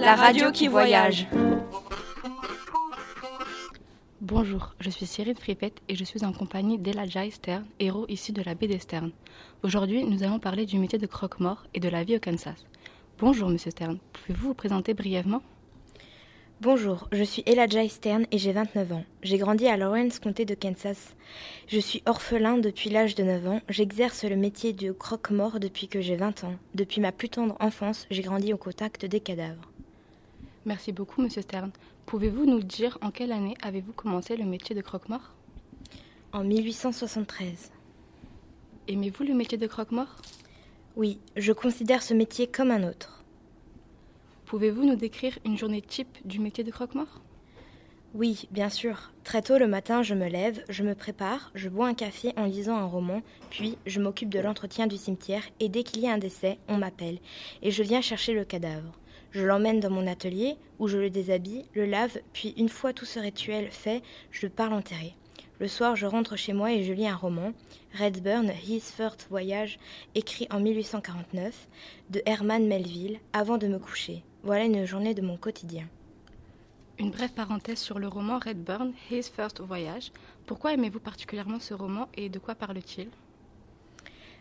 la radio qui voyage. Bonjour, je suis Cyril Fripette et je suis en compagnie d'Elijah Stern, héros issu de la baie des Stern. Aujourd'hui, nous allons parler du métier de croque-mort et de la vie au Kansas. Bonjour, monsieur Stern. Pouvez-vous vous présenter brièvement? Bonjour, je suis Elijah Stern et j'ai 29 ans. J'ai grandi à Lawrence, comté de Kansas. Je suis orphelin depuis l'âge de 9 ans. J'exerce le métier de croque-mort depuis que j'ai 20 ans. Depuis ma plus tendre enfance, j'ai grandi au contact des cadavres. Merci beaucoup, monsieur Stern. Pouvez-vous nous dire en quelle année avez-vous commencé le métier de croque-mort? En 1873. Aimez-vous le métier de croque-mort? Oui, je considère ce métier comme un autre. Pouvez-vous nous décrire une journée type du métier de croque-mort? Oui, bien sûr. Très tôt le matin, je me lève, je me prépare, je bois un café en lisant un roman, puis je m'occupe de l'entretien du cimetière et dès qu'il y a un décès, on m'appelle et je viens chercher le cadavre. Je l'emmène dans mon atelier où je le déshabille, le lave, puis une fois tout ce rituel fait, je pars l'enterrer. Le soir, je rentre chez moi et je lis un roman, Redburn, His First Voyage, écrit en 1849, de Herman Melville, avant de me coucher. Voilà une journée de mon quotidien. Une brève parenthèse sur le roman Redburn, His First Voyage. Pourquoi aimez-vous particulièrement ce roman et de quoi parle-t-il?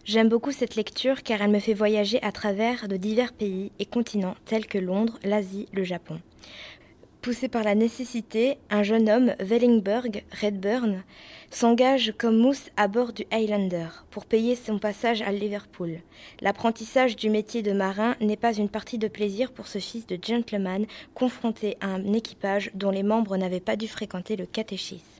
J'aime beaucoup cette lecture car elle me fait voyager à travers de divers pays et continents tels que Londres, l'Asie, le Japon. Poussé par la nécessité, un jeune homme, Wellingberg Redburn, s'engage comme mousse à bord du Highlander pour payer son passage à Liverpool. L'apprentissage du métier de marin n'est pas une partie de plaisir pour ce fils de gentleman confronté à un équipage dont les membres n'avaient pas dû fréquenter le catéchisme.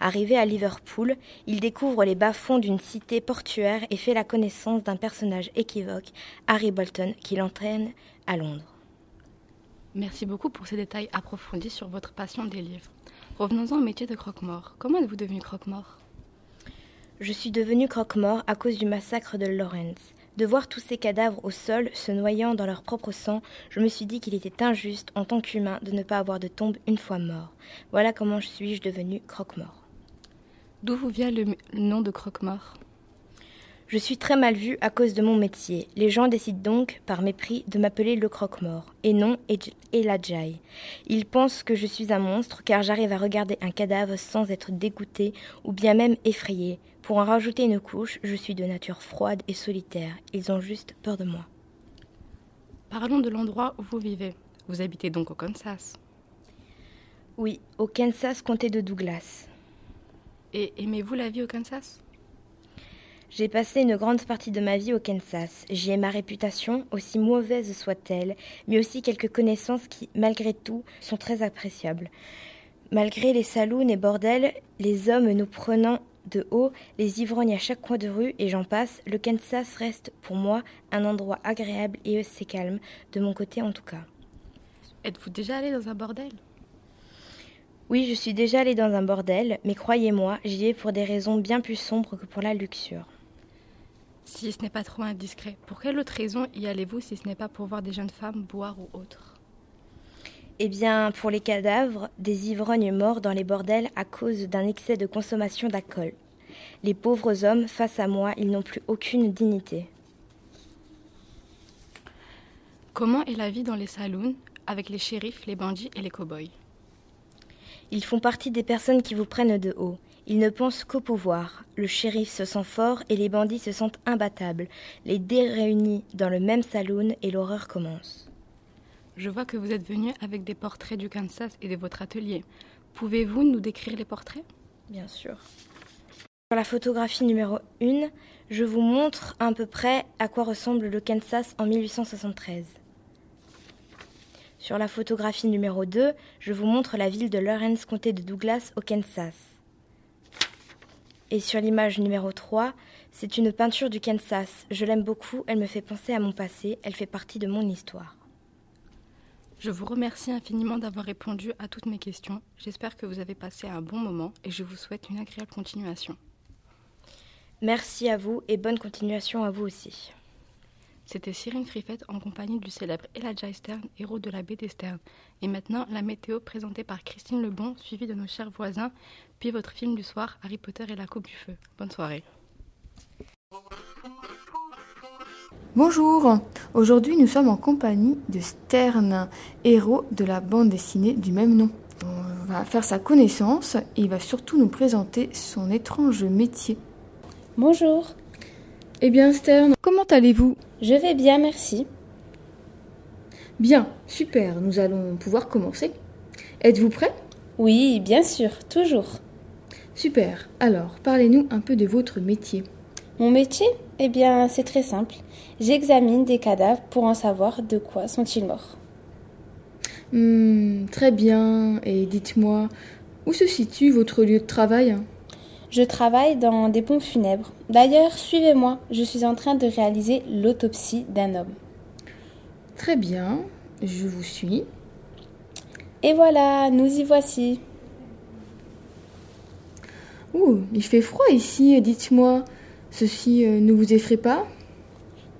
Arrivé à Liverpool, il découvre les bas-fonds d'une cité portuaire et fait la connaissance d'un personnage équivoque, Harry Bolton, qui l'entraîne à Londres. Merci beaucoup pour ces détails approfondis sur votre passion des livres. Revenons-en au métier de croque-mort. Comment êtes-vous devenu croque-mort? Je suis devenu croque-mort à cause du massacre de Lawrence. De voir tous ces cadavres au sol se noyant dans leur propre sang, je me suis dit qu'il était injuste en tant qu'humain de ne pas avoir de tombe une fois mort. Voilà comment je suis devenu croque-mort. D'où vous vient le, nom de croque-mort? Je suis très mal vue à cause de mon métier. Les gens décident donc, par mépris, de m'appeler le croque-mort, et non Elijah. Ils pensent que je suis un monstre, car j'arrive à regarder un cadavre sans être dégoûté ou bien même effrayé. Pour en rajouter une couche, je suis de nature froide et solitaire. Ils ont juste peur de moi. Parlons de l'endroit où vous vivez. Vous habitez donc au Kansas Oui, au Kansas, comté de Douglas. Et aimez-vous la vie au Kansas? J'ai passé une grande partie de ma vie au Kansas. J'y ai ma réputation, aussi mauvaise soit-elle, mais aussi quelques connaissances qui, malgré tout, sont très appréciables. Malgré les saloons et bordels, les hommes nous prenant de haut, les ivrognes à chaque coin de rue et j'en passe, le Kansas reste pour moi un endroit agréable et assez calme, de mon côté en tout cas. Êtes-vous déjà allé dans un bordel? Oui, je suis déjà allé dans un bordel, mais croyez-moi, j'y vais pour des raisons bien plus sombres que pour la luxure. Si ce n'est pas trop indiscret, pour quelle autre raison y allez-vous si ce n'est pas pour voir des jeunes femmes boire ou autre? Eh bien, pour les cadavres, des ivrognes morts dans les bordels à cause d'un excès de consommation d'alcool. Les pauvres hommes, face à moi, ils n'ont plus aucune dignité. Comment est la vie dans les saloons avec les shérifs, les bandits et les cow-boys? Ils font partie des personnes qui vous prennent de haut. Ils ne pensent qu'au pouvoir. Le shérif se sent fort et les bandits se sentent imbattables. Les dés réunis dans le même saloon et l'horreur commence. Je vois que vous êtes venu avec des portraits du Kansas et de votre atelier. Pouvez-vous nous décrire les portraits? Bien sûr. Sur la photographie numéro 1, je vous montre à peu près à quoi ressemble le Kansas en 1873. Sur la photographie numéro 2, je vous montre la ville de Lawrence, comté de Douglas, au Kansas. Et sur l'image numéro 3, c'est une peinture du Kansas. Je l'aime beaucoup, elle me fait penser à mon passé, elle fait partie de mon histoire. Je vous remercie infiniment d'avoir répondu à toutes mes questions. J'espère que vous avez passé un bon moment et je vous souhaite une agréable continuation. Merci à vous et bonne continuation à vous aussi. C'était Cyrine Friffette en compagnie du célèbre Elijah Stern, héros de la baie des Stern. Et maintenant, la météo présentée par Christine Lebon, suivie de nos chers voisins, puis votre film du soir, Harry Potter et la Coupe du Feu. Bonne soirée. Bonjour, Aujourd'hui, nous sommes en compagnie de Stern, héros de la bande dessinée du même nom. On va faire sa connaissance et il va surtout nous présenter son étrange métier. Bonjour. Eh bien, Stern, comment allez-vous? Je vais bien, merci. Bien, super, nous allons pouvoir commencer. Êtes-vous prêt? Oui, bien sûr, toujours. Super, alors parlez-nous un peu de votre métier. Mon métier? Eh bien, c'est très simple. J'examine des cadavres pour en savoir de quoi sont-ils morts. Hmm, très bien, et dites-moi, où se situe votre lieu de travail? Je travaille dans des pompes funèbres. D'ailleurs, suivez-moi, je suis en train de réaliser l'autopsie d'un homme. Très bien, je vous suis. Et voilà, nous y voici. Ouh, il fait froid ici, dites-moi. Ceci euh, ne vous effraie pas?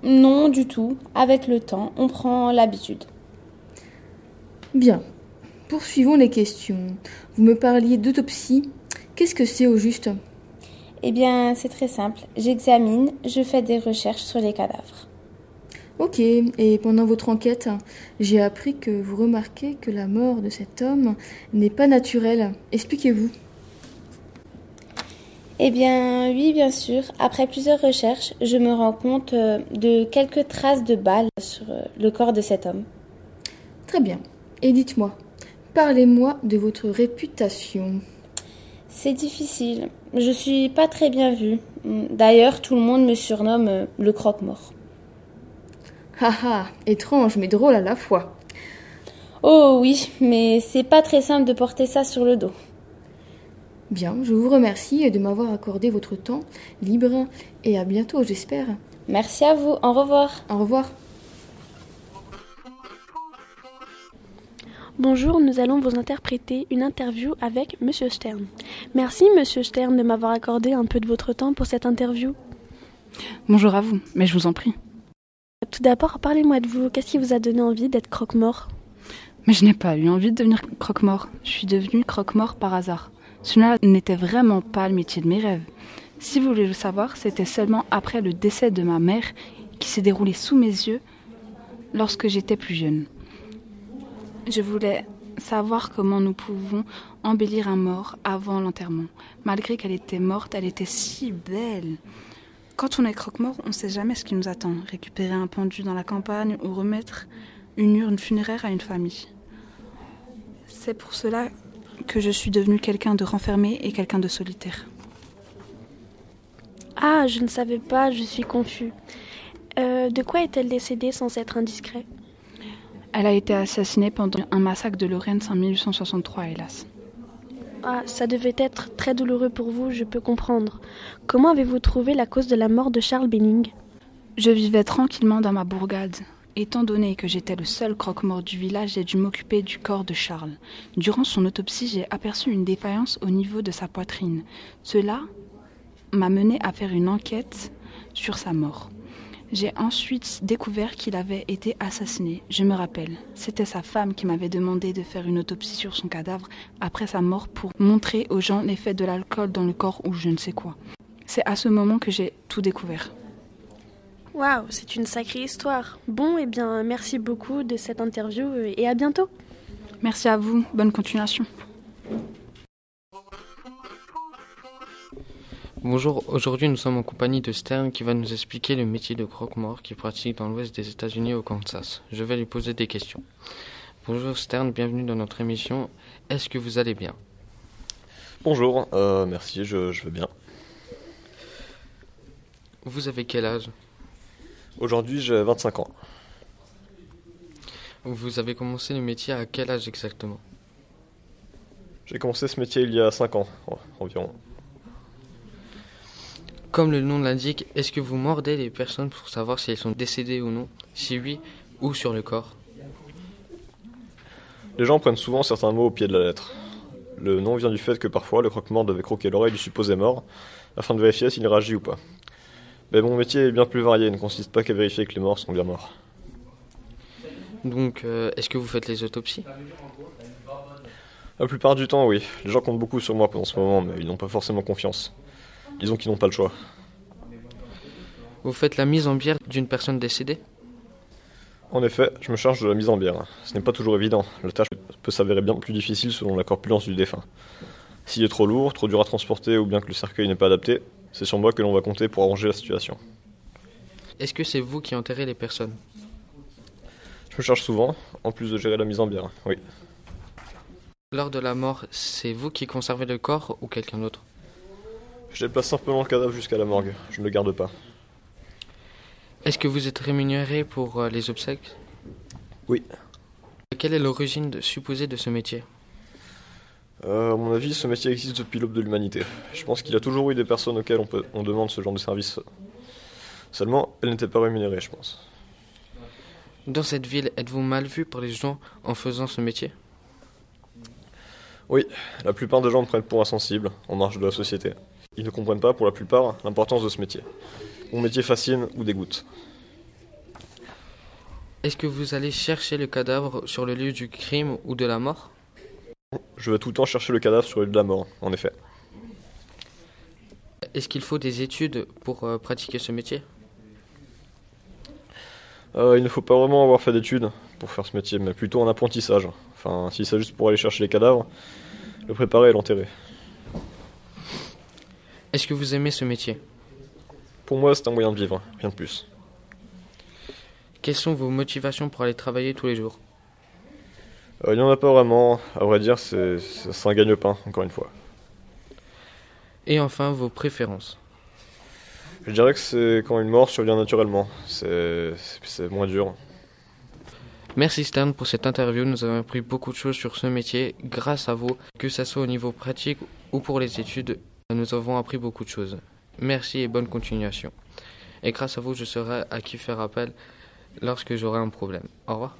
Non, du tout. Avec le temps, on prend l'habitude. Bien. Poursuivons les questions. Vous me parliez d'autopsie. Qu'est-ce que c'est au juste Eh bien, c'est très simple. J'examine, je fais des recherches sur les cadavres. Ok, et pendant votre enquête, j'ai appris que vous remarquez que la mort de cet homme n'est pas naturelle. Expliquez-vous. Eh bien, oui, bien sûr. Après plusieurs recherches, je me rends compte euh, de quelques traces de balles sur euh, le corps de cet homme. Très bien. Et dites-moi, parlez-moi de votre réputation. C'est difficile. Je suis pas très bien vue. D'ailleurs, tout le monde me surnomme euh, le croque-mort. Haha, étrange mais drôle à la fois. Oh oui, mais c'est pas très simple de porter ça sur le dos. Bien, je vous remercie de m'avoir accordé votre temps libre et à bientôt, j'espère. Merci à vous, au revoir. Au revoir. Bonjour, nous allons vous interpréter une interview avec Monsieur Stern. Merci Monsieur Stern de m'avoir accordé un peu de votre temps pour cette interview. Bonjour à vous, mais je vous en prie. Tout d'abord, parlez-moi de vous. Qu'est-ce qui vous a donné envie d'être croque-mort? Mais je n'ai pas eu envie de devenir croque-mort. Je suis devenue croque-mort par hasard. Cela n'était vraiment pas le métier de mes rêves. Si vous voulez le savoir, c'était seulement après le décès de ma mère qui s'est déroulé sous mes yeux lorsque j'étais plus jeune. Je voulais savoir comment nous pouvons embellir un mort avant l'enterrement. Malgré qu'elle était morte, elle était si belle. Quand on est croque-mort, on ne sait jamais ce qui nous attend. Récupérer un pendu dans la campagne ou remettre une urne funéraire à une famille. C'est pour cela que je suis devenue quelqu'un de renfermé et quelqu'un de solitaire. Ah, je ne savais pas, je suis confus. Euh, de quoi est-elle décédée sans être indiscret Elle a été assassinée pendant un massacre de Lorraine en 1863, hélas. Ah, ça devait être très douloureux pour vous, je peux comprendre. Comment avez-vous trouvé la cause de la mort de Charles Benning? Je vivais tranquillement dans ma bourgade. Étant donné que j'étais le seul croque-mort du village, j'ai dû m'occuper du corps de Charles. Durant son autopsie, j'ai aperçu une défaillance au niveau de sa poitrine. Cela m'a mené à faire une enquête sur sa mort. J'ai ensuite découvert qu'il avait été assassiné. Je me rappelle, c'était sa femme qui m'avait demandé de faire une autopsie sur son cadavre après sa mort pour montrer aux gens l'effet de l'alcool dans le corps ou je ne sais quoi. C'est à ce moment que j'ai tout découvert. Waouh, c'est une sacrée histoire. Bon, eh bien, merci beaucoup de cette interview et à bientôt. Merci à vous, bonne continuation. Bonjour, aujourd'hui nous sommes en compagnie de Stern qui va nous expliquer le métier de croque-mort qu'il pratique dans l'ouest des États-Unis au Kansas. Je vais lui poser des questions. Bonjour Stern, bienvenue dans notre émission. Est-ce que vous allez bien? Bonjour, euh, merci, je, je veux bien. Vous avez quel âge? Aujourd'hui j'ai 25 ans. Vous avez commencé le métier à quel âge exactement? J'ai commencé ce métier il y a 5 ans environ. Comme le nom l'indique, est-ce que vous mordez les personnes pour savoir si elles sont décédées ou non? Si oui, où sur le corps? Les gens prennent souvent certains mots au pied de la lettre. Le nom vient du fait que parfois le croque-mort devait croquer l'oreille du supposé mort afin de vérifier s'il réagit ou pas. Mais mon métier est bien plus varié, il ne consiste pas qu'à vérifier que les morts sont bien morts. Donc, euh, est-ce que vous faites les autopsies? La plupart du temps, oui. Les gens comptent beaucoup sur moi pendant ce moment, mais ils n'ont pas forcément confiance. Disons qu'ils n'ont pas le choix. Vous faites la mise en bière d'une personne décédée En effet, je me charge de la mise en bière. Ce n'est pas toujours évident. La tâche peut s'avérer bien plus difficile selon la corpulence du défunt. S'il est trop lourd, trop dur à transporter ou bien que le cercueil n'est pas adapté, c'est sur moi que l'on va compter pour arranger la situation. Est-ce que c'est vous qui enterrez les personnes Je me charge souvent, en plus de gérer la mise en bière, oui. Lors de la mort, c'est vous qui conservez le corps ou quelqu'un d'autre Je déplace simplement le cadavre jusqu'à la morgue, je ne le garde pas. Est-ce que vous êtes rémunéré pour euh, les obsèques? Oui. Quelle est l'origine de- supposée de ce métier? Euh, à mon avis, ce métier existe depuis l'aube de l'humanité. Je pense qu'il y a toujours eu des personnes auxquelles on, peut, on demande ce genre de service. Seulement, elles n'étaient pas rémunérées, je pense. Dans cette ville, êtes-vous mal vu par les gens en faisant ce métier? Oui, la plupart des gens me prennent pour insensible, en marge de la société. Ils ne comprennent pas, pour la plupart, l'importance de ce métier. Mon métier fascine ou dégoûte. Est-ce que vous allez chercher le cadavre sur le lieu du crime ou de la mort? Je vais tout le temps chercher le cadavre sur le lieu de la mort, en effet. Est-ce qu'il faut des études pour euh, pratiquer ce métier? Euh, il ne faut pas vraiment avoir fait d'études pour faire ce métier, mais plutôt un apprentissage. Enfin, si c'est juste pour aller chercher les cadavres, le préparer et l'enterrer. Est-ce que vous aimez ce métier? Pour moi, c'est un moyen de vivre, rien de plus. Quelles sont vos motivations pour aller travailler tous les jours? Euh, il n'y en a pas vraiment, à vrai dire, c'est un gagne-pain, encore une fois. Et enfin, vos préférences? Je dirais que c'est quand une mort survient naturellement. C'est moins dur. Merci Stern pour cette interview. Nous avons appris beaucoup de choses sur ce métier grâce à vous, que ce soit au niveau pratique ou pour les études. Nous avons appris beaucoup de choses. Merci et bonne continuation. Et grâce à vous, je saurai à qui faire appel lorsque j'aurai un problème. Au revoir.